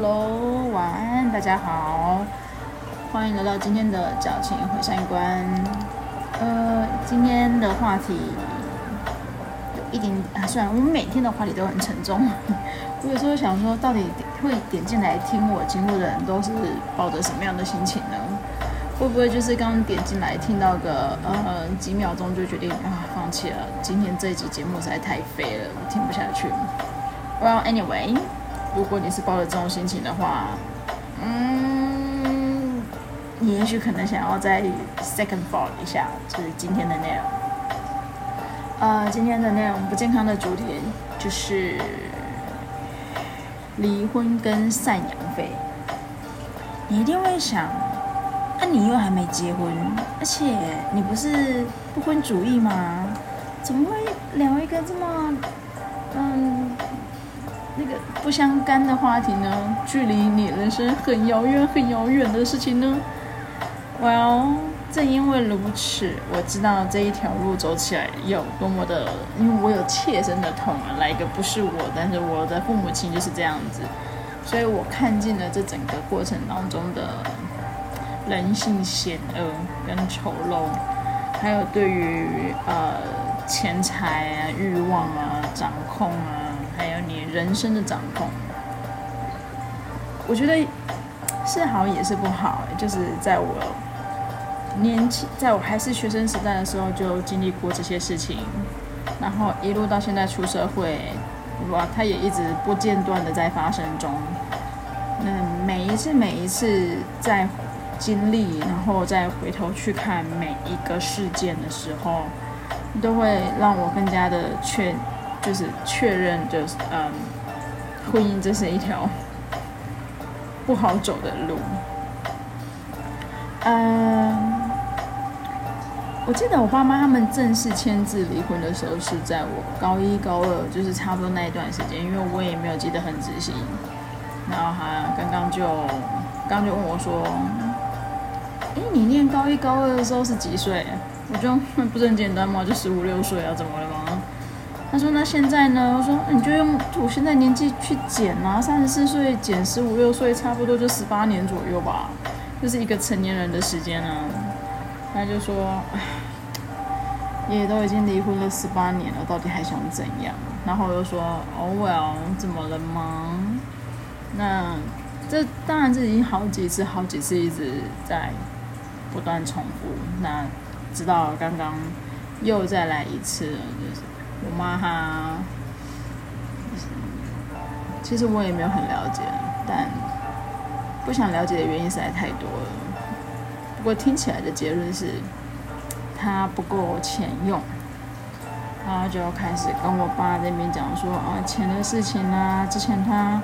Hello，晚安，大家好，欢迎来到今天的矫情毁三观。呃，今天的话题有一点啊，虽然我们每天的话题都很沉重，我有时候想说，到底会点进来听我节目的人都是抱着什么样的心情呢？会不会就是刚点进来听到个呃几秒钟就决定啊放弃了？今天这一集节目实在太废了，我听不下去。Well, anyway. 如果你是抱着这种心情的话，嗯，你也许可能想要再 second thought 一下，就是今天的内容。呃，今天的内容不健康的主题就是离婚跟赡养费。你一定会想，那、啊、你又还没结婚，而且你不是不婚主义吗？怎么会聊一个这么，不相干的话题呢？距离你人生很遥远、很遥远的事情呢？Well，正因为如此，我知道这一条路走起来有多么的，因为我有切身的痛啊。来一个不是我，但是我的父母亲就是这样子，所以我看尽了这整个过程当中的人性险恶跟丑陋，还有对于呃钱财啊、欲望啊、掌控啊。人生的掌控，我觉得是好也是不好。就是在我年轻，在我还是学生时代的时候，就经历过这些事情，然后一路到现在出社会，哇，它也一直不间断的在发生中。那，每一次每一次在经历，然后再回头去看每一个事件的时候，都会让我更加的确。就是确认，就是嗯，婚姻这是一条不好走的路。嗯，我记得我爸妈他们正式签字离婚的时候是在我高一高二，就是差不多那一段时间，因为我也没有记得很仔细。然后他刚刚就刚就问我说：“哎，你念高一高二的时候是几岁？”我就不是很简单吗？就十五六岁啊，怎么了吗？他说：“那现在呢？”我说：“你就用我现在年纪去减啊，三十四岁减十五六岁，差不多就十八年左右吧，就是一个成年人的时间啊。”他就说：“唉，也都已经离婚了十八年了，到底还想怎样？”然后我就说：“Oh well，怎么了吗？那这当然这已经好几次、好几次一直在不断重复。那直到刚刚又再来一次了，就是。”我妈她，其实我也没有很了解，但不想了解的原因实在太多了。不过听起来的结论是，她不够钱用，然后就开始跟我爸那边讲说啊，钱的事情啊，之前他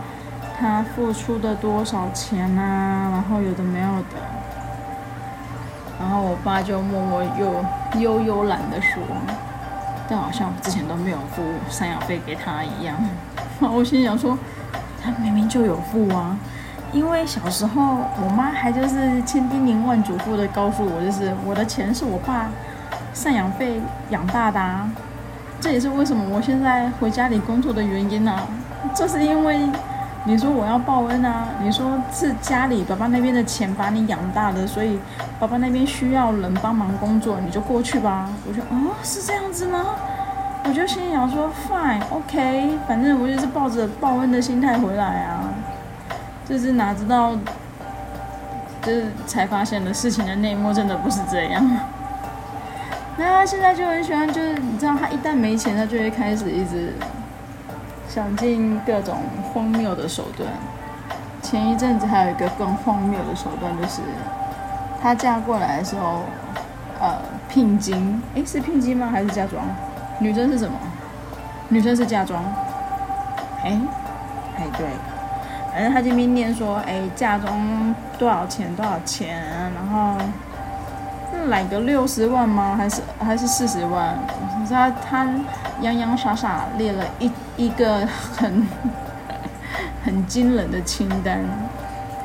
他付出的多少钱啊，然后有的没有的，然后我爸就默默又悠悠懒得说。但好像之前都没有付赡养费给他一样，我心想说，他明明就有付啊，因为小时候我妈还就是千叮咛万嘱咐的告诉我，就是我的钱是我爸赡养费养大的啊，这也是为什么我现在回家里工作的原因啊，就是因为。你说我要报恩啊？你说是家里爸爸那边的钱把你养大的，所以爸爸那边需要人帮忙工作，你就过去吧。我说哦，是这样子吗？我就心想说，fine，OK，反正我就是抱着报恩的心态回来啊。就是哪知道，就是才发现的事情的内幕真的不是这样。那他现在就很喜欢，就是你知道，他一旦没钱，他就会开始一直。想尽各种荒谬的手段。前一阵子还有一个更荒谬的手段，就是她嫁过来的时候，呃，聘金，诶，是聘金吗？还是嫁妆？女生是什么？女生是嫁妆。诶，哎，对，反正她这边念说，诶，嫁妆多少钱？多少钱？然后。来个六十万吗？还是还是四十万？他他洋洋洒洒列了一一个很 很惊人的清单，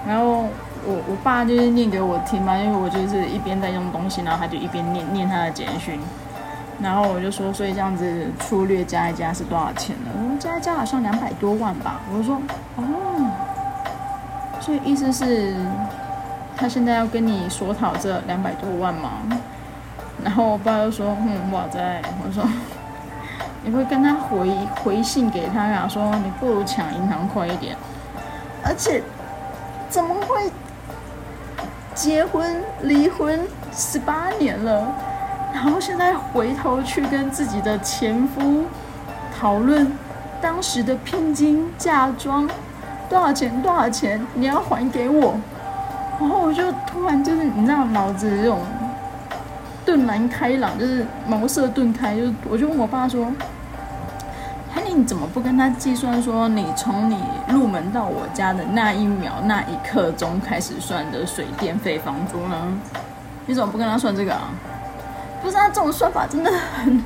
然后我我爸就是念给我听嘛，因为我就是一边在用东西，然后他就一边念念他的简讯，然后我就说，所以这样子粗略加一加是多少钱呢？我加一加好像两百多万吧。我就说哦，所以意思是，他现在要跟你索讨这两百多万吗？然后我爸就说：“嗯，我在。”我说：“ 你会跟他回回信给他呀？说你不如抢银行快一点。而且，怎么会结婚离婚十八年了，然后现在回头去跟自己的前夫讨论当时的聘金、嫁妆多少钱？多少钱？你要还给我？”然后我就突然就是你知道脑子这种。顿然开朗，就是茅塞顿开，就我就问我爸说：“哎，你怎么不跟他计算说，你从你入门到我家的那一秒那一刻钟开始算的水电费、房租呢？你怎么不跟他算这个啊？不是啊，这种算法真的很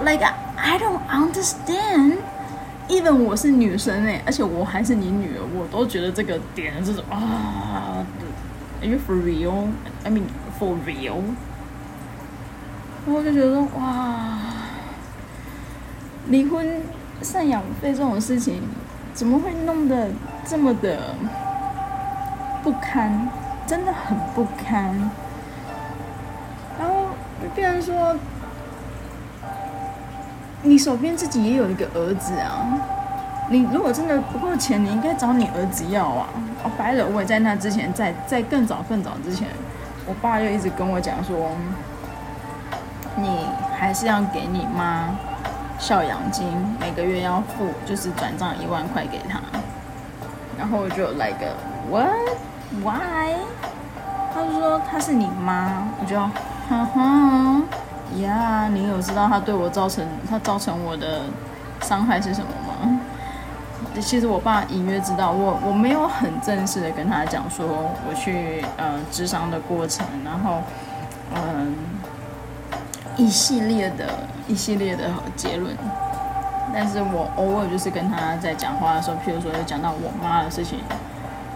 ，like I don't understand。Even 我是女生哎，而且我还是你女儿，我都觉得这个点这种啊，Are you for real? I mean for real？” 我就觉得，哇，离婚赡养费这种事情，怎么会弄得这么的不堪？真的很不堪。然后就变成说，你手边自己也有一个儿子啊，你如果真的不够钱，你应该找你儿子要啊。哦，白了，我也在那之前，在在更早更早之前，我爸就一直跟我讲说。你还是要给你妈孝养金，每个月要付，就是转账一万块给她。然后我就来个 What? Why？他就说他是你妈，我就哈哈呀，你有知道他对我造成他造成我的伤害是什么吗？其实我爸隐约知道，我我没有很正式的跟他讲说我去呃智商的过程，然后嗯。一系列的一系列的结论，但是我偶尔就是跟他在讲话的时候，譬如说有讲到我妈的事情，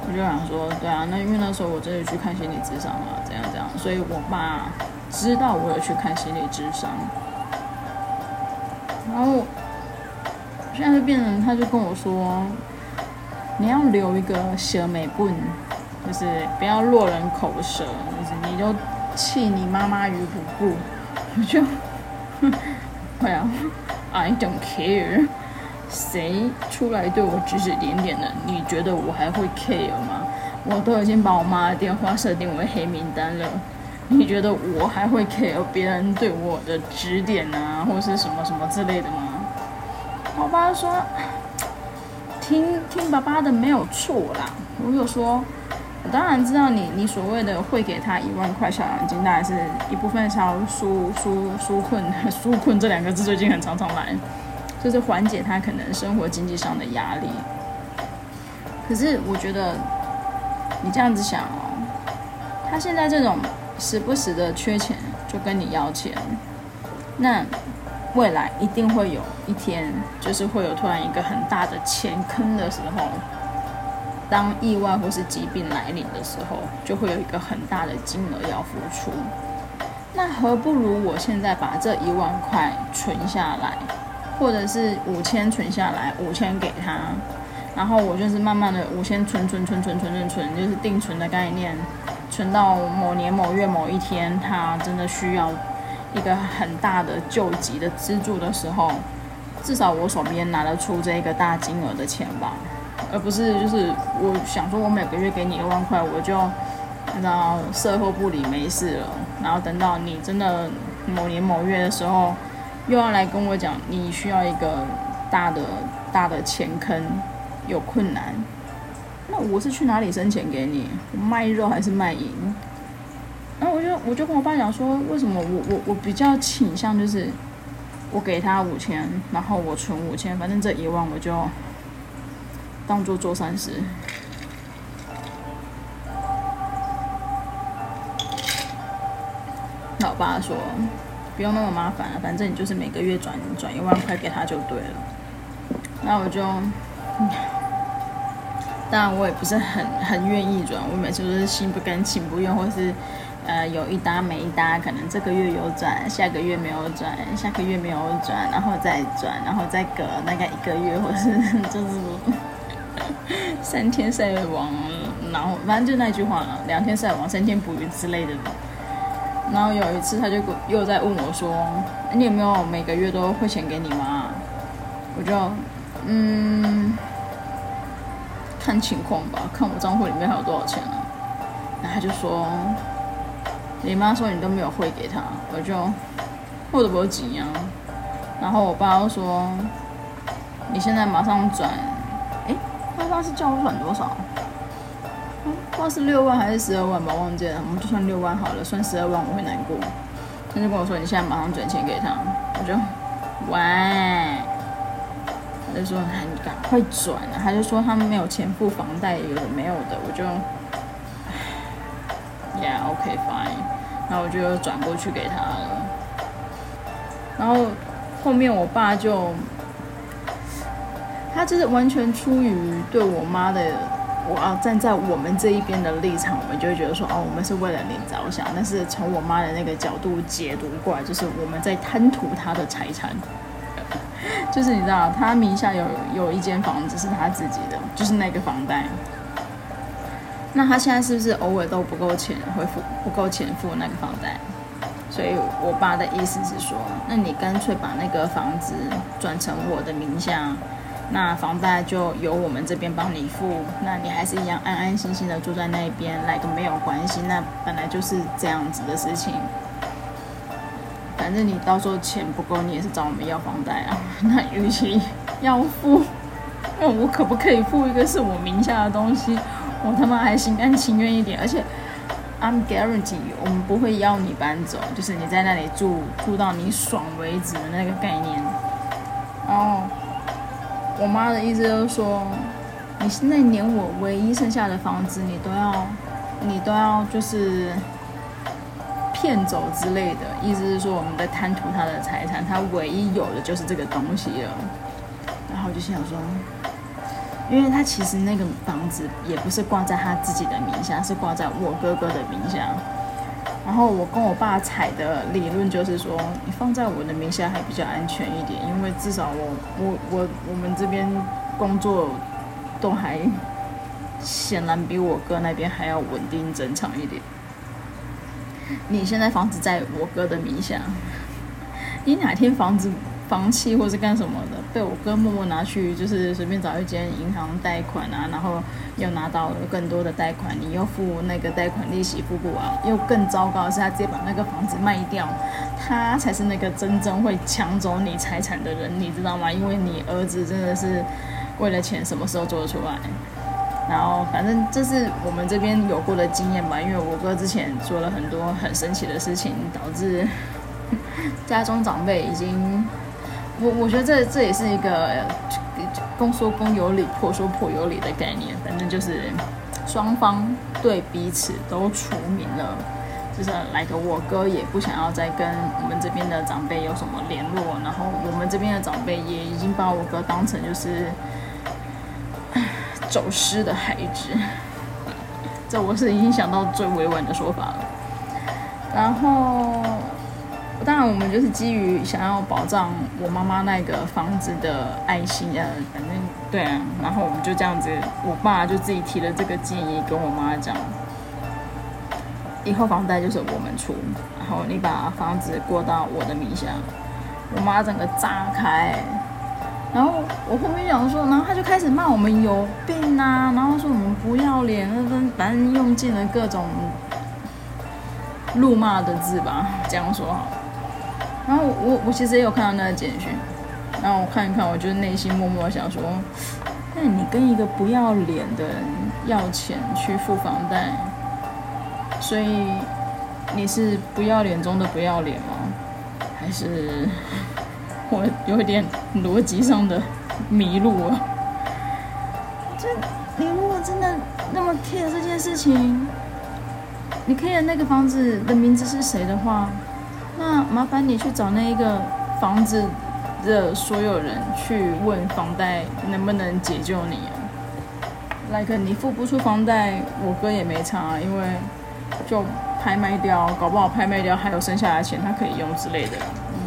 我就想说，对啊，那因为那时候我真的去看心理咨商了，怎样怎样，所以我爸知道我有去看心理咨商，然后现在就变成他就跟我说，你要留一个小美棍，就是不要落人口舌，就是你就弃你妈妈于不顾。我就，对啊，I don't care，谁出来对我指指点点的？你觉得我还会 care 吗？我都已经把我妈的电话设定为黑名单了，你觉得我还会 care 别人对我的指点啊，或是什么什么之类的吗？我爸说，听听爸爸的没有错啦。我就说。我当然知道你，你所谓的会给他一万块孝养金，当然是一部分是要纾纾纾困，纾困这两个字最近很常常来，就是缓解他可能生活经济上的压力。可是我觉得你这样子想哦，他现在这种时不时的缺钱就跟你要钱，那未来一定会有一天，就是会有突然一个很大的钱坑的时候。当意外或是疾病来临的时候，就会有一个很大的金额要付出。那何不如我现在把这一万块存下来，或者是五千存下来，五千给他，然后我就是慢慢的五千存存存存存存存，就是定存的概念，存到某年某月某一天，他真的需要一个很大的救急的资助的时候，至少我手边拿得出这个大金额的钱吧。而不是就是我想说，我每个月给你一万块，我就按照售后不理没事了。然后等到你真的某年某月的时候，又要来跟我讲你需要一个大的大的钱坑，有困难，那我是去哪里生钱给你？我卖肉还是卖淫？然后我就我就跟我爸讲说，为什么我我我比较倾向就是我给他五千，然后我存五千，反正这一万我就。当做做善事。老爸说：“不用那么麻烦了，反正你就是每个月转转一万块给他就对了。”那我就，当然我也不是很很愿意转，我每次都是心不甘情不愿，或是呃有一搭没一搭，可能这个月有转，下个月没有转，下个月没有转，然后再转，然后再隔大概一个月，或是就是。三天晒网然后反正就那句话了，两天晒网，三天捕鱼之类的吧。然后有一次他就又在问我说：“你有没有每个月都汇钱给你妈？”我就嗯，看情况吧，看我账户里面还有多少钱啊。然后他就说：“你妈说你都没有汇给她。”我就我都不急啊。然后我爸又说：“你现在马上转。”哎，他爸是叫我转多少？不知道是六万还是十二万吧，忘记了。我们就算六万好了，算十二万我会难过。他就跟我说：“你现在马上转钱给他。”我就喂，就说：“你赶快转啊！”他就说他们没有钱付房贷，有没有的。我就，Yeah，OK，Fine。然后我就转过去给他了。然后后面我爸就，他就是完全出于对我妈的。我要站在我们这一边的立场，我们就会觉得说，哦，我们是为了你着想。但是从我妈的那个角度解读过来，就是我们在贪图她的财产。就是你知道，他名下有有一间房子是他自己的，就是那个房贷。那他现在是不是偶尔都不够钱会付，不够钱付那个房贷？所以我爸的意思是说，那你干脆把那个房子转成我的名下。那房贷就由我们这边帮你付，那你还是一样安安心心的住在那边，来个没有关系。那本来就是这样子的事情。反正你到时候钱不够，你也是找我们要房贷啊。那与其要付，那我可不可以付一个是我名下的东西？我他妈还心甘情愿一点。而且，I'm guarantee 我们不会要你搬走，就是你在那里住住到你爽为止的那个概念。然后。我妈的意思就是说，你现在连我唯一剩下的房子，你都要，你都要就是骗走之类的。意思是说，我们在贪图他的财产，他唯一有的就是这个东西了。然后我就想说，因为他其实那个房子也不是挂在他自己的名下，是挂在我哥哥的名下。然后我跟我爸踩的理论就是说，你放在我的名下还比较安全一点，因为至少我我我我们这边工作都还显然比我哥那边还要稳定正常一点。你现在房子在我哥的名下，你哪天房子？房契或是干什么的，被我哥默默拿去，就是随便找一间银行贷款啊，然后又拿到了更多的贷款，你又付那个贷款利息付不完，又更糟糕的是他直接把那个房子卖掉，他才是那个真正会抢走你财产的人，你知道吗？因为你儿子真的是为了钱什么时候做得出来？然后反正这是我们这边有过的经验吧，因为我哥之前做了很多很神奇的事情，导致 家中长辈已经。我我觉得这这也是一个公说公有理，婆说婆有理的概念。反正就是双方对彼此都除名了，就是来个我哥也不想要再跟我们这边的长辈有什么联络，然后我们这边的长辈也已经把我哥当成就是走失的孩子。这我是已经想到最委婉的说法了，然后。当然，我们就是基于想要保障我妈妈那个房子的爱心啊，反正对啊，然后我们就这样子，我爸就自己提了这个建议跟我妈讲，以后房贷就是我们出，然后你把房子过到我的名下。我妈整个炸开，然后我后面讲说，然后他就开始骂我们有病啊，然后说我们不要脸，反正用尽了各种辱骂的字吧，这样说好。然后我我其实也有看到那个简讯，然后我看一看，我就内心默默想说，那你跟一个不要脸的人要钱去付房贷，所以你是不要脸中的不要脸吗？还是我有点逻辑上的迷路了？这你如果真的那么 care 这件事情，你 care 那个房子的名字是谁的话？那麻烦你去找那一个房子的所有人去问房贷能不能解救你啊？Like 你付不出房贷，我哥也没差啊，因为就拍卖掉，搞不好拍卖掉还有剩下的钱他可以用之类的。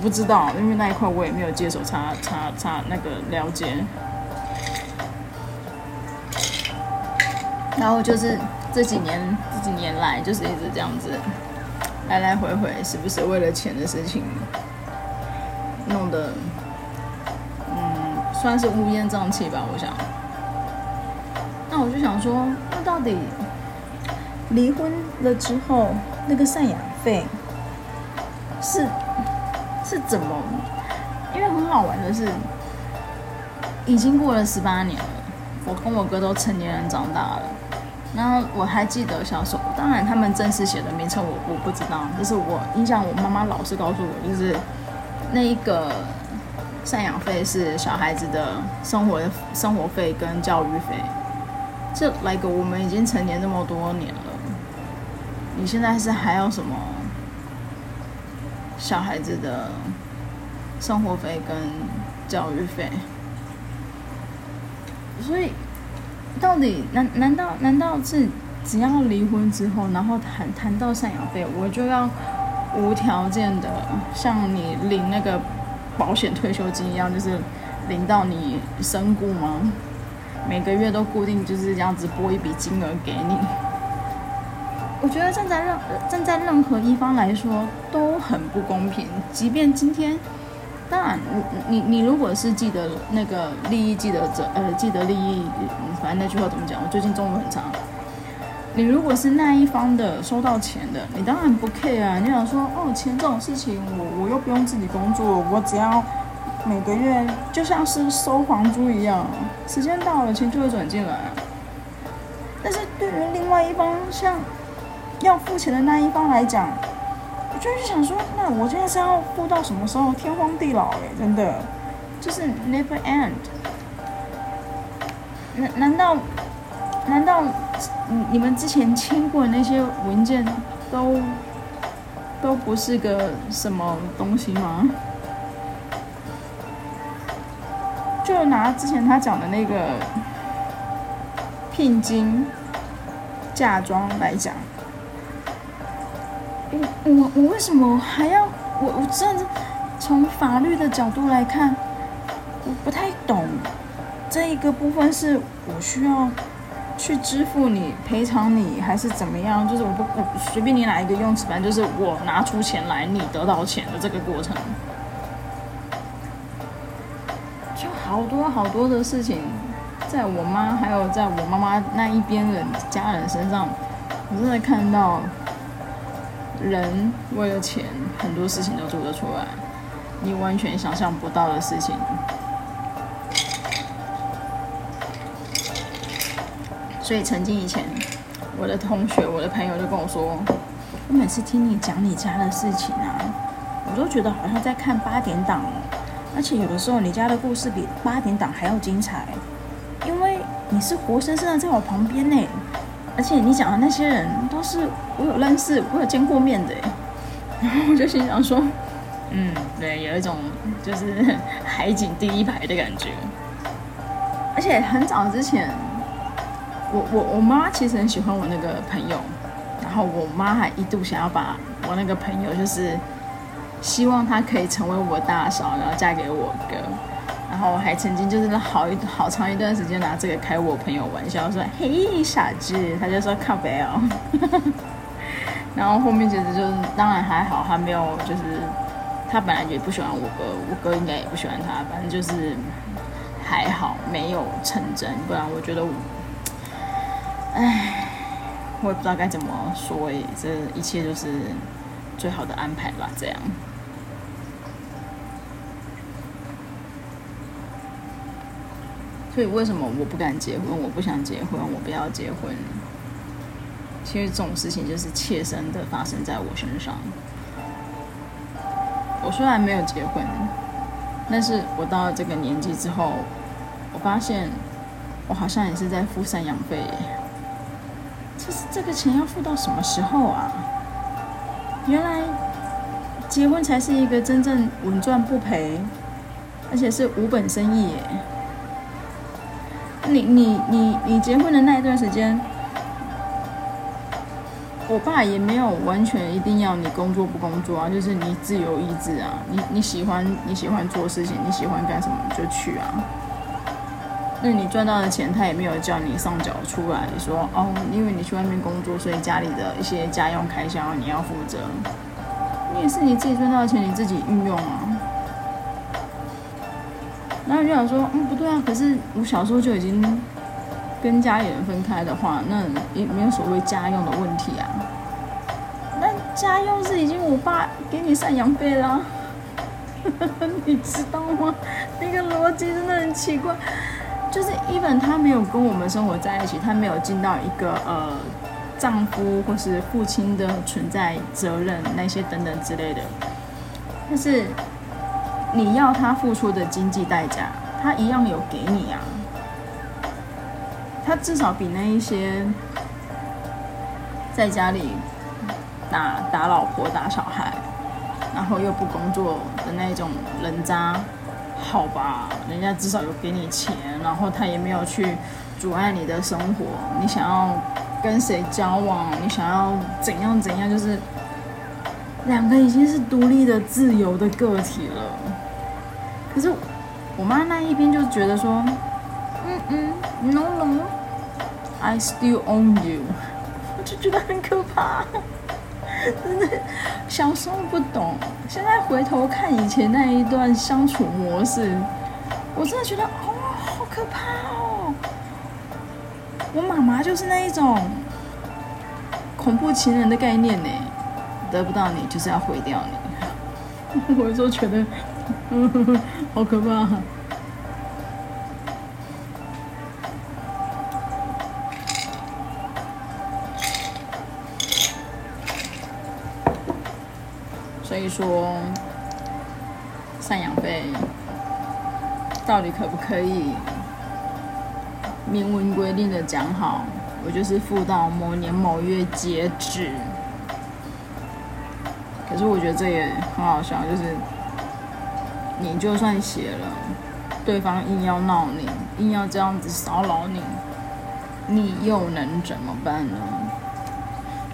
不知道，因为那一块我也没有接手查查查那个了解。然后就是这几年这几年来，就是一直这样子来来回回，时不时为了钱的事情弄得，嗯，算是乌烟瘴气吧。我想，那我就想说，那到底离婚了之后，那个赡养费是是怎么？因为很好玩的是，已经过了十八年了，我跟我哥都成年人长大了。然后我还记得小时候，当然他们正式写的名称我我不知道，就是我印象，我妈妈老是告诉我，就是那一个赡养费是小孩子的生活生活费跟教育费。这来个我们已经成年这么多年了，你现在是还有什么小孩子的生活费跟教育费？所以。到底难难道难道是只要离婚之后，然后谈谈到赡养费，我就要无条件的像你领那个保险退休金一样，就是领到你身故吗？每个月都固定就是这样子拨一笔金额给你？我觉得站在任站在任何一方来说都很不公平，即便今天。当然，你你你如果是既得那个利益既得者，呃，既得利益，反正那句话怎么讲？我最近中文很差。你如果是那一方的收到钱的，你当然不 care 啊。你想说，哦，钱这种事情，我我又不用自己工作，我只要每个月就像是收房租一样，时间到了钱就会转进来。但是对于另外一方，像要付钱的那一方来讲，我就是想说，那我现在是要付到什么时候？天荒地老哎，真的，就是 never end。难难道难道你你们之前签过的那些文件都都不是个什么东西吗？就拿之前他讲的那个聘金、嫁妆来讲。我我为什么还要我我真的从法律的角度来看，我不太懂这一个部分是我需要去支付你赔偿你还是怎么样？就是我不我随便你哪一个用词，反正就是我拿出钱来，你得到钱的这个过程，就好多好多的事情，在我妈还有在我妈妈那一边人家人身上，我真的看到。人为了钱，很多事情都做得出来，你完全想象不到的事情。所以曾经以前，我的同学、我的朋友就跟我说，我每次听你讲你家的事情啊，我都觉得好像在看八点档哦，而且有的时候你家的故事比八点档还要精彩，因为你是活生生的在我旁边呢。而且你讲的那些人都是我有认识、我有见过面的，然后我就心想说，嗯，对，有一种就是 海景第一排的感觉。而且很早之前，我我我妈其实很喜欢我那个朋友，然后我妈还一度想要把我那个朋友，就是希望他可以成为我大嫂，然后嫁给我哥。然后还曾经就是好一好长一段时间拿这个开我朋友玩笑，说：“嘿，傻子。”他就说：“靠北哦。”然后后面其实就是当然还好，他没有就是他本来也不喜欢我哥，我哥应该也不喜欢他，反正就是还好没有成真，不然我觉得我，唉，我也不知道该怎么说，这一切就是最好的安排吧，这样。所以为什么我不敢结婚？我不想结婚，我不要结婚。其实这种事情就是切身的发生在我身上。我虽然没有结婚，但是我到了这个年纪之后，我发现我好像也是在付赡养费。这是这个钱要付到什么时候啊？原来结婚才是一个真正稳赚不赔，而且是无本生意耶。你你你你结婚的那一段时间，我爸也没有完全一定要你工作不工作啊，就是你自由意志啊，你你喜欢你喜欢做事情，你喜欢干什么就去啊。那你赚到的钱，他也没有叫你上缴出来，说哦，因为你去外面工作，所以家里的一些家用开销你要负责。你也是你自己赚到的钱，你自己运用啊。然后就想说，嗯，不对啊，可是我小时候就已经跟家里人分开的话，那也没有所谓家用的问题啊。那家用是已经我爸给你赡养费了，你知道吗？那个逻辑真的很奇怪。就是 even 他没有跟我们生活在一起，他没有尽到一个呃丈夫或是父亲的存在责任那些等等之类的，但是你要他付出的经济代价，他一样有给你啊。他至少比那一些在家里打打老婆、打小孩，然后又不工作的那种人渣。好吧，人家至少有给你钱，然后他也没有去阻碍你的生活。你想要跟谁交往，你想要怎样怎样，就是两个已经是独立的、自由的个体了。可是我妈那一边就觉得说，嗯嗯，no no，I still own you，我就觉得很可怕。真的，小时候不懂，现在回头看以前那一段相处模式，我真的觉得哦，好可怕哦！我妈妈就是那一种恐怖情人的概念呢，得不到你就是要毁掉你，我有时候觉得，嗯，好可怕。所以说，赡养费到底可不可以明文规定的讲好？我就是付到某年某月截止。可是我觉得这也很好笑，就是你就算写了，对方硬要闹你，硬要这样子骚扰你，你又能怎么办呢？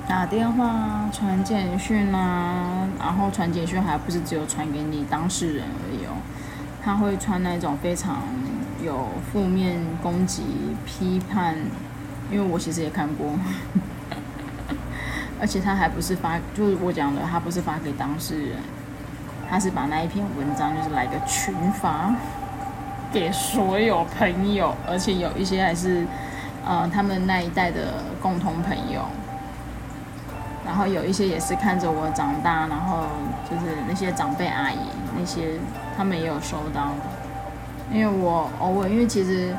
打电话、传简讯啊，然后传简讯还不是只有传给你当事人而已哦，他会传那种非常有负面攻击、批判，因为我其实也看过，而且他还不是发，就是我讲的，他不是发给当事人，他是把那一篇文章就是来个群发给所有朋友，而且有一些还是呃他们那一代的共同朋友。然后有一些也是看着我长大，然后就是那些长辈阿姨那些，他们也有收到。因为我偶尔，因为其实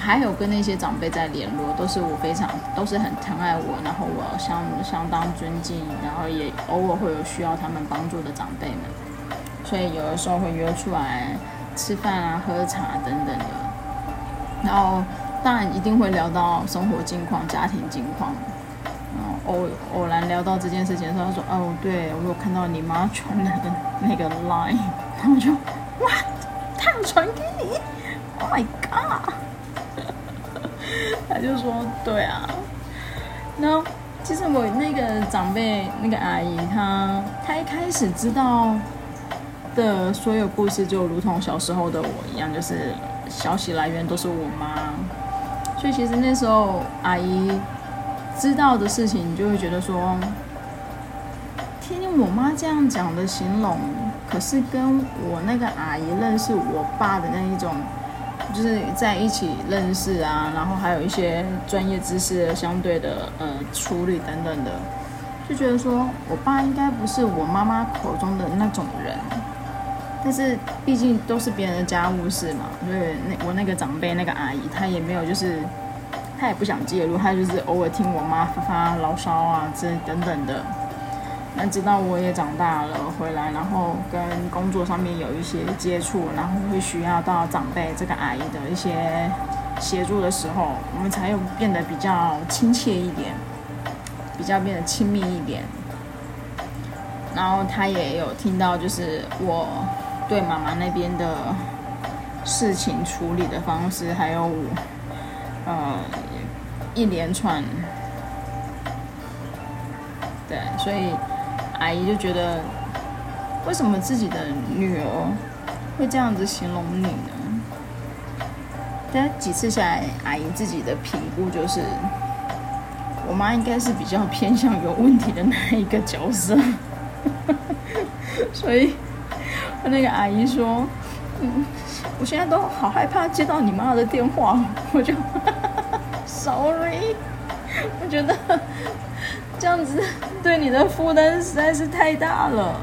还有跟那些长辈在联络，都是我非常都是很疼爱我，然后我相相当尊敬，然后也偶尔会有需要他们帮助的长辈们，所以有的时候会约出来吃饭啊、喝茶等等的。然后当然一定会聊到生活近况、家庭近况。偶偶然聊到这件事情的时候，他说：“哦，对，我有看到你妈传来的那个 line。”然后我就：“哇，他有传给你？Oh my god！” 他就说：“对啊。”然后其实我那个长辈那个阿姨，她她一开始知道的所有故事，就如同小时候的我一样，就是消息来源都是我妈。所以其实那时候阿姨。知道的事情，你就会觉得说，听我妈这样讲的形容，可是跟我那个阿姨认识我爸的那一种，就是在一起认识啊，然后还有一些专业知识相对的呃处理等等的，就觉得说我爸应该不是我妈妈口中的那种人，但是毕竟都是别人的家务事嘛，所以那我那个长辈那个阿姨，她也没有就是。他也不想介入，他就是偶尔听我妈发发牢骚啊，这等等的。那直到我也长大了回来，然后跟工作上面有一些接触，然后会需要到长辈这个阿姨的一些协助的时候，我们才有变得比较亲切一点，比较变得亲密一点。然后他也有听到，就是我对妈妈那边的事情处理的方式，还有我。呃，一连串，对，所以阿姨就觉得，为什么自己的女儿会这样子形容你呢？但几次下来，阿姨自己的评估就是，我妈应该是比较偏向有问题的那一个角色，所以，那个阿姨说，嗯，我现在都好害怕接到你妈的电话，我就，sorry，我觉得这样子对你的负担实在是太大了。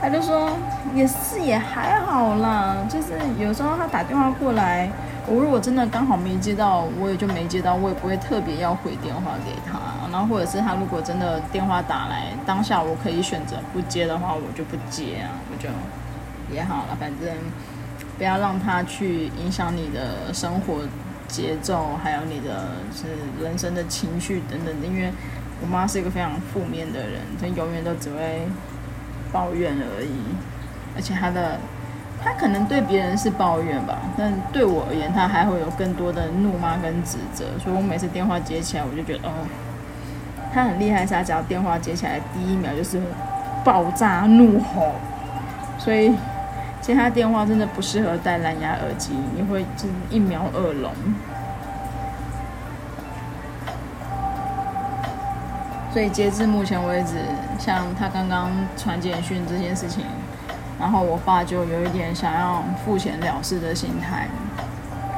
他就说也是也还好啦，就是有时候他打电话过来。我如果真的刚好没接到，我也就没接到，我也不会特别要回电话给他。然后或者是他如果真的电话打来，当下我可以选择不接的话，我就不接啊，我就也好了，反正不要让他去影响你的生活节奏，还有你的是人生的情绪等等的。因为我妈是一个非常负面的人，她永远都只会抱怨而已，而且她的。她可能对别人是抱怨吧，但对我而言，她还会有更多的怒骂跟指责。所以我每次电话接起来，我就觉得，哦，她很厉害，是他只要电话接起来，第一秒就是爆炸怒吼。所以接她电话真的不适合戴蓝牙耳机，你会就是一秒耳聋。所以截至目前为止，像他刚刚传简讯这件事情。然后我爸就有一点想要付钱了事的心态，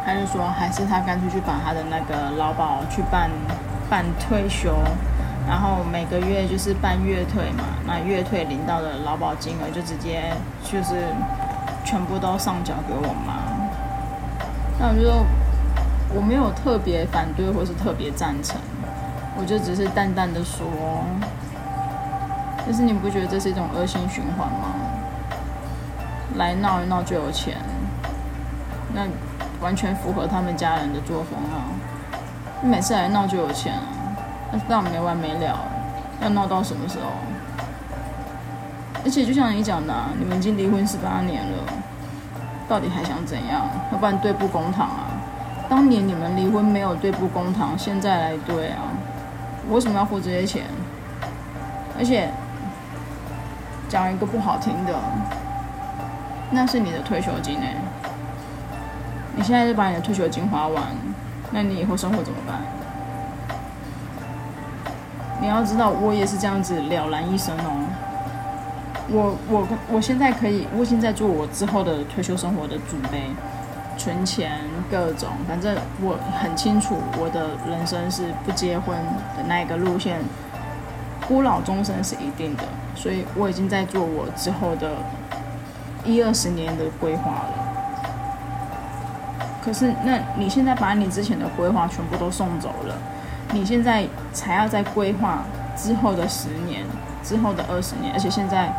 他就说还是他干脆去把他的那个劳保去办办退休，然后每个月就是办月退嘛，那月退领到的劳保金额就直接就是全部都上缴给我妈。那我就说我没有特别反对或是特别赞成，我就只是淡淡的说，但是你不觉得这是一种恶性循环吗？来闹一闹就有钱，那完全符合他们家人的作风啊！你每次来闹就有钱啊，那这样没完没了，要闹到什么时候？而且就像你讲的，你们已经离婚十八年了，到底还想怎样？要不然对簿公堂啊！当年你们离婚没有对簿公堂，现在来对啊？我为什么要付这些钱？而且讲一个不好听的。那是你的退休金哎，你现在就把你的退休金花完，那你以后生活怎么办？你要知道，我也是这样子了然一生哦。我我我现在可以，我现在做我之后的退休生活的准备，存钱各种，反正我很清楚我的人生是不结婚的那个路线，孤老终生是一定的，所以我已经在做我之后的。一二十年的规划了，可是那你现在把你之前的规划全部都送走了，你现在才要在规划之后的十年、之后的二十年，而且现在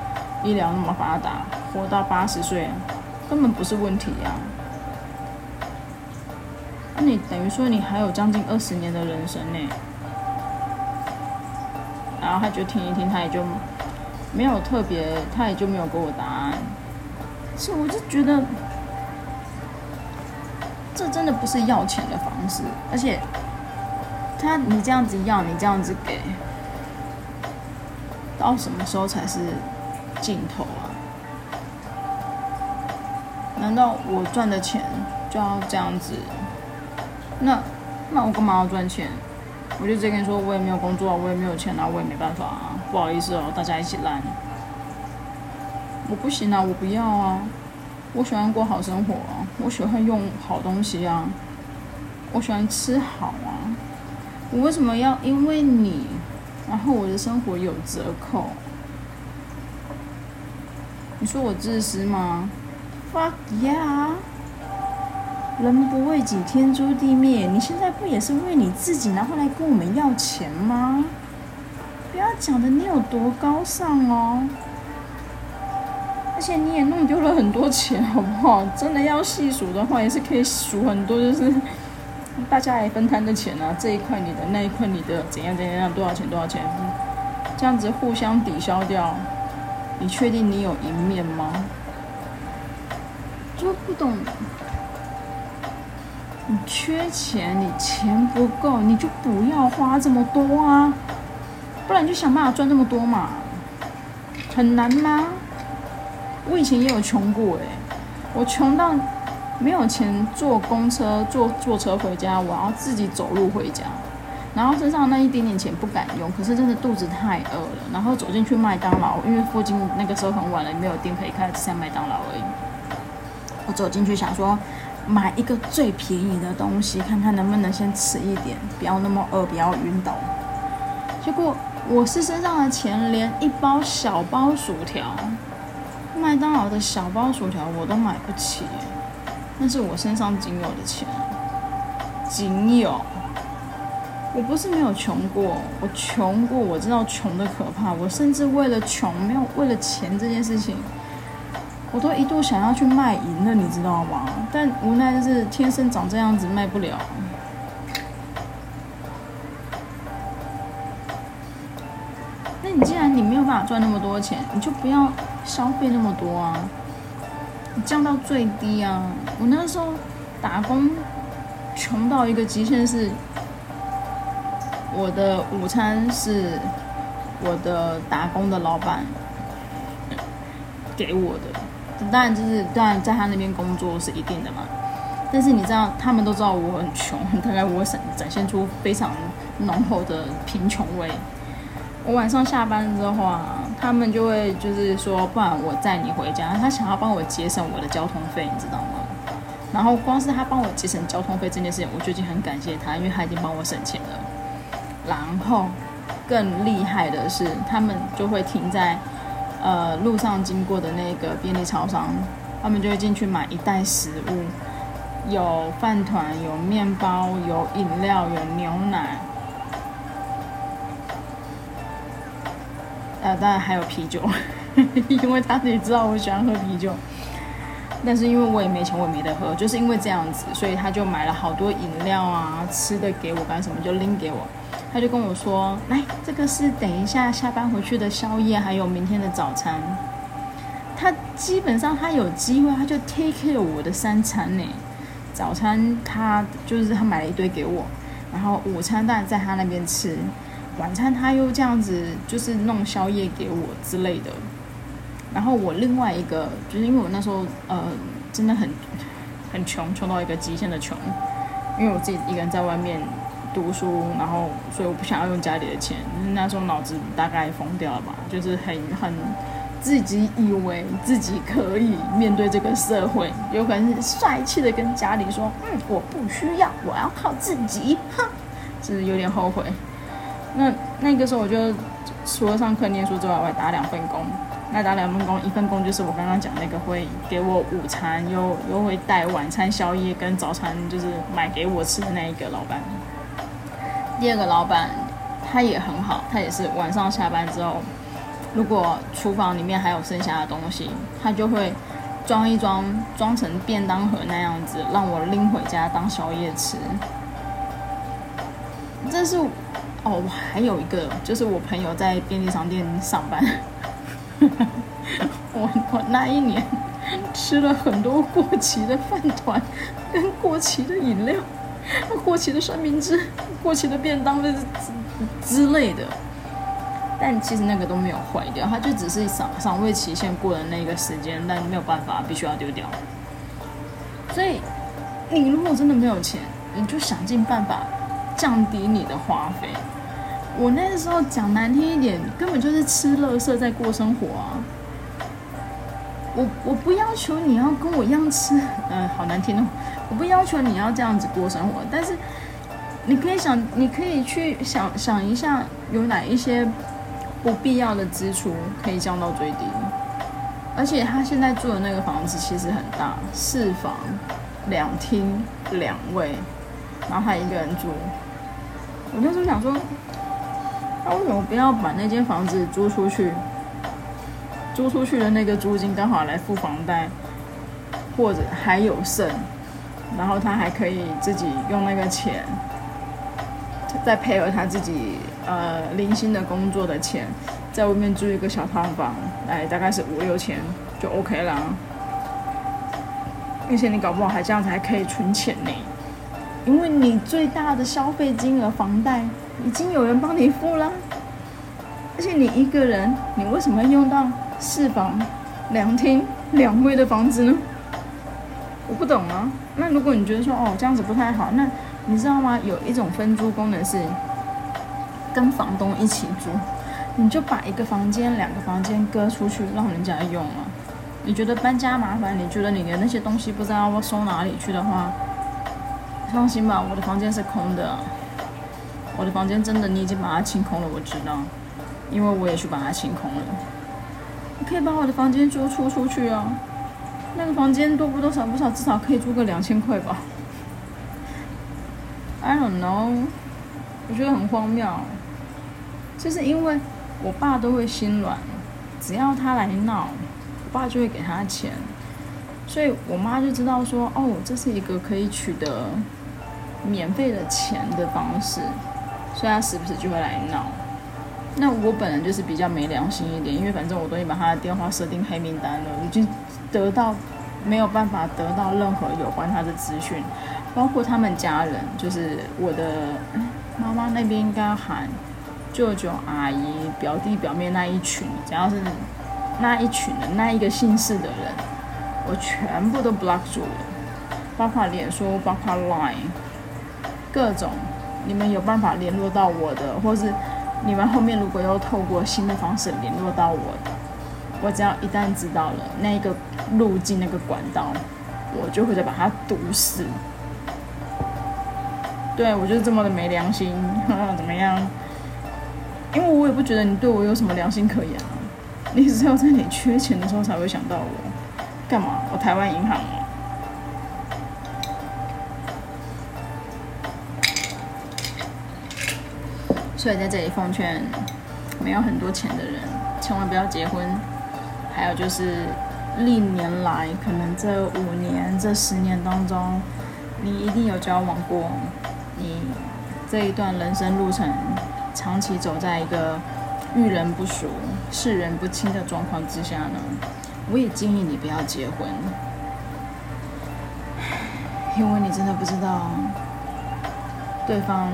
医疗那么发达，活到八十岁根本不是问题呀。那你等于说你还有将近二十年的人生呢，然后他就听一听，他也就没有特别，他也就没有给我答案。是，我就觉得这真的不是要钱的方式，而且他你这样子要，你这样子给，到什么时候才是尽头啊？难道我赚的钱就要这样子？那那我干嘛要赚钱？我就直接跟你说，我也没有工作，我也没有钱啊，我也没办法啊，不好意思哦，大家一起烂。我不行啊，我不要啊！我喜欢过好生活啊，我喜欢用好东西啊，我喜欢吃好啊。我为什么要因为你，然后我的生活有折扣？你说我自私吗？Fuck yeah！人不为己，天诛地灭。你现在不也是为你自己，然后来跟我们要钱吗？不要讲的你有多高尚哦。而且你也弄丢了很多钱，好不好？真的要细数的话，也是可以数很多，就是大家也分摊的钱啊。这一块你的，那一块你的，怎样怎样，多少钱多少钱，这样子互相抵消掉。你确定你有赢面吗？就不懂。你缺钱，你钱不够，你就不要花这么多啊，不然你就想办法赚这么多嘛。很难吗？我以前也有穷过诶，我穷到没有钱坐公车、坐坐车回家，我要自己走路回家。然后身上那一点点钱不敢用，可是真的肚子太饿了。然后走进去麦当劳，因为附近那个时候很晚了，没有店可以开，只剩麦当劳而已。我走进去想说，买一个最便宜的东西，看看能不能先吃一点，不要那么饿，不要晕倒。结果我是身上的钱，连一包小包薯条，麦当劳的小包薯条我都买不起。那是我身上仅有的钱，仅有。我不是没有穷过，我穷过，我知道穷的可怕。我甚至为了穷，没有为了钱这件事情，我都一度想要去卖淫了，你知道吗？但无奈就是天生长这样子，卖不了。那你既然你没有办法赚那么多钱，你就不要消费那么多啊。降到最低啊！我那时候打工，穷到一个极限是，我的午餐是我的打工的老板给我的。当然就是当然在他那边工作是一定的嘛。但是你知道，他们都知道我很穷，大概我展展现出非常浓厚的贫穷味。我晚上下班之后啊，他们就会就是说，不然我载你回家。他想要帮我节省我的交通费，你知道吗？然后光是他帮我节省交通费这件事情，我就已经很感谢他，因为他已经帮我省钱了。然后更厉害的是，他们就会停在呃路上经过的那个便利超商，他们就会进去买一袋食物，有饭团，有面包，有饮料，有牛奶。呃，当然还有啤酒，因为他自己知道我喜欢喝啤酒，但是因为我也没钱，我也没得喝，就是因为这样子，所以他就买了好多饮料啊、吃的给我，干什么就拎给我。他就跟我说：“来，这个是等一下下班回去的宵夜，还有明天的早餐。”他基本上他有机会，他就 take care 我的三餐呢。早餐他就是他买了一堆给我，然后午餐当然在他那边吃。晚餐他又这样子，就是弄宵夜给我之类的。然后我另外一个，就是因为我那时候呃真的很很穷，穷到一个极限的穷。因为我自己一个人在外面读书，然后所以我不想要用家里的钱。那时候脑子大概疯掉了吧，就是很很自己以为自己可以面对这个社会，有可能是帅气的跟家里说：“嗯，我不需要，我要靠自己。”哼，就是有点后悔。那那个时候我就除了上课念书之外，我还打两份工。那打两份工，一份工就是我刚刚讲那个会给我午餐，又又会带晚餐、宵夜跟早餐，就是买给我吃的那一个老板。第二个老板他也很好，他也是晚上下班之后，如果厨房里面还有剩下的东西，他就会装一装，装成便当盒那样子，让我拎回家当宵夜吃。这是。哦，我还有一个，就是我朋友在便利商店上班。我我那一年吃了很多过期的饭团，跟过期的饮料，过期的三明治，过期的便当之之类的。但其实那个都没有坏掉，它就只是赏赏味期限过了那个时间，但没有办法，必须要丢掉。所以你如果真的没有钱，你就想尽办法。降低你的花费。我那个时候讲难听一点，根本就是吃乐色在过生活啊！我我不要求你要跟我一样吃，嗯、好难听哦。我不要求你要这样子过生活，但是你可以想，你可以去想想一下，有哪一些不必要的支出可以降到最低。而且他现在住的那个房子其实很大，四房两厅两卫，然后他一个人住。我那时候想说，他为什么不要把那间房子租出去？租出去的那个租金刚好来付房贷，或者还有剩，然后他还可以自己用那个钱，再配合他自己呃零星的工作的钱，在外面租一个小套房，哎，大概是五六千就 OK 了。而且你搞不好还这样子还可以存钱呢。因为你最大的消费金额房贷已经有人帮你付了，而且你一个人，你为什么要用到四房两厅两卫的房子呢？我不懂啊。那如果你觉得说哦这样子不太好，那你知道吗？有一种分租功能是跟房东一起租，你就把一个房间、两个房间割出去让人家用啊。你觉得搬家麻烦？你觉得你的那些东西不知道要收哪里去的话，放心吧，我的房间是空的。我的房间真的，你已经把它清空了，我知道，因为我也去把它清空了。你可以把我的房间租出出去啊，那个房间多不多少不少，至少可以租个两千块吧。I don't know，我觉得很荒谬，就是因为我爸都会心软，只要他来闹。我爸就会给他钱，所以我妈就知道说，哦，这是一个可以取得免费的钱的方式，所以他时不时就会来闹。那我本人就是比较没良心一点，因为反正我都已经把他的电话设定黑名单了，已经得到没有办法得到任何有关他的资讯，包括他们家人，就是我的妈妈那边应该喊舅舅、阿姨、表弟、表妹那一群，只要是。那一群的那一个姓氏的人，我全部都 block 住了，包括脸书，包括 Line，各种你们有办法联络到我的，或是你们后面如果要透过新的方式联络到我的，我只要一旦知道了那一个路径、那个管道，我就会再把它堵死。对，我就是这么的没良心，呵呵，怎么样？因为我也不觉得你对我有什么良心可言。你只有在你缺钱的时候才会想到我，干嘛？我台湾银行哦。所以在这里奉劝，没有很多钱的人，千万不要结婚。还有就是，历年来可能这五年、这十年当中，你一定有交往过。你这一段人生路程，长期走在一个。遇人不淑、世人不清的状况之下呢，我也建议你不要结婚，因为你真的不知道对方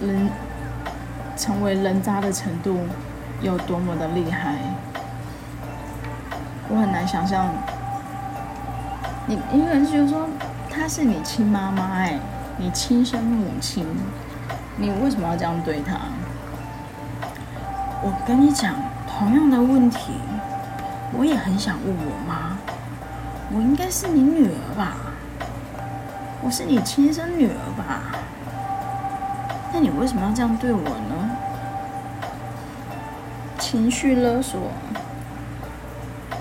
人成为人渣的程度有多么的厉害。我很难想象，你因为是觉得说他是你亲妈妈哎，你亲生母亲，你为什么要这样对他？我跟你讲，同样的问题，我也很想问我妈。我应该是你女儿吧？我是你亲生女儿吧？那你为什么要这样对我呢？情绪勒索，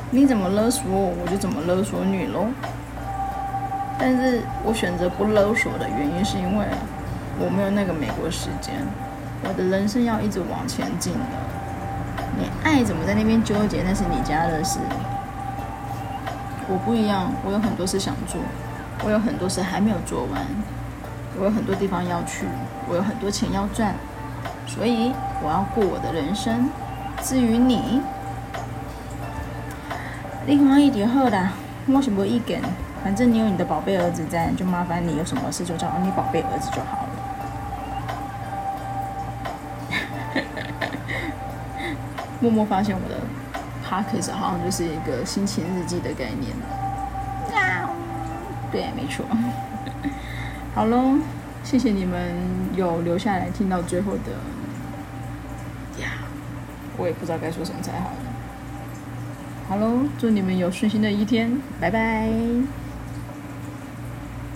你怎么勒索我，我就怎么勒索你喽。但是我选择不勒索的原因，是因为我没有那个美国时间。我的人生要一直往前进的，你爱怎么在那边纠结，那是你家的事。我不一样，我有很多事想做，我有很多事还没有做完，我有很多地方要去，我有很多钱要赚，所以我要过我的人生。至于你，你欢喜就好啦，我是没意见，反正你有你的宝贝儿子在，就麻烦你有什么事就找你宝贝儿子就好了。默默发现我的 podcast 好像就是一个心情日记的概念。对，没错。好喽，谢谢你们有留下来听到最后的呀，我也不知道该说什么才好。好喽，祝你们有顺心的一天，拜拜。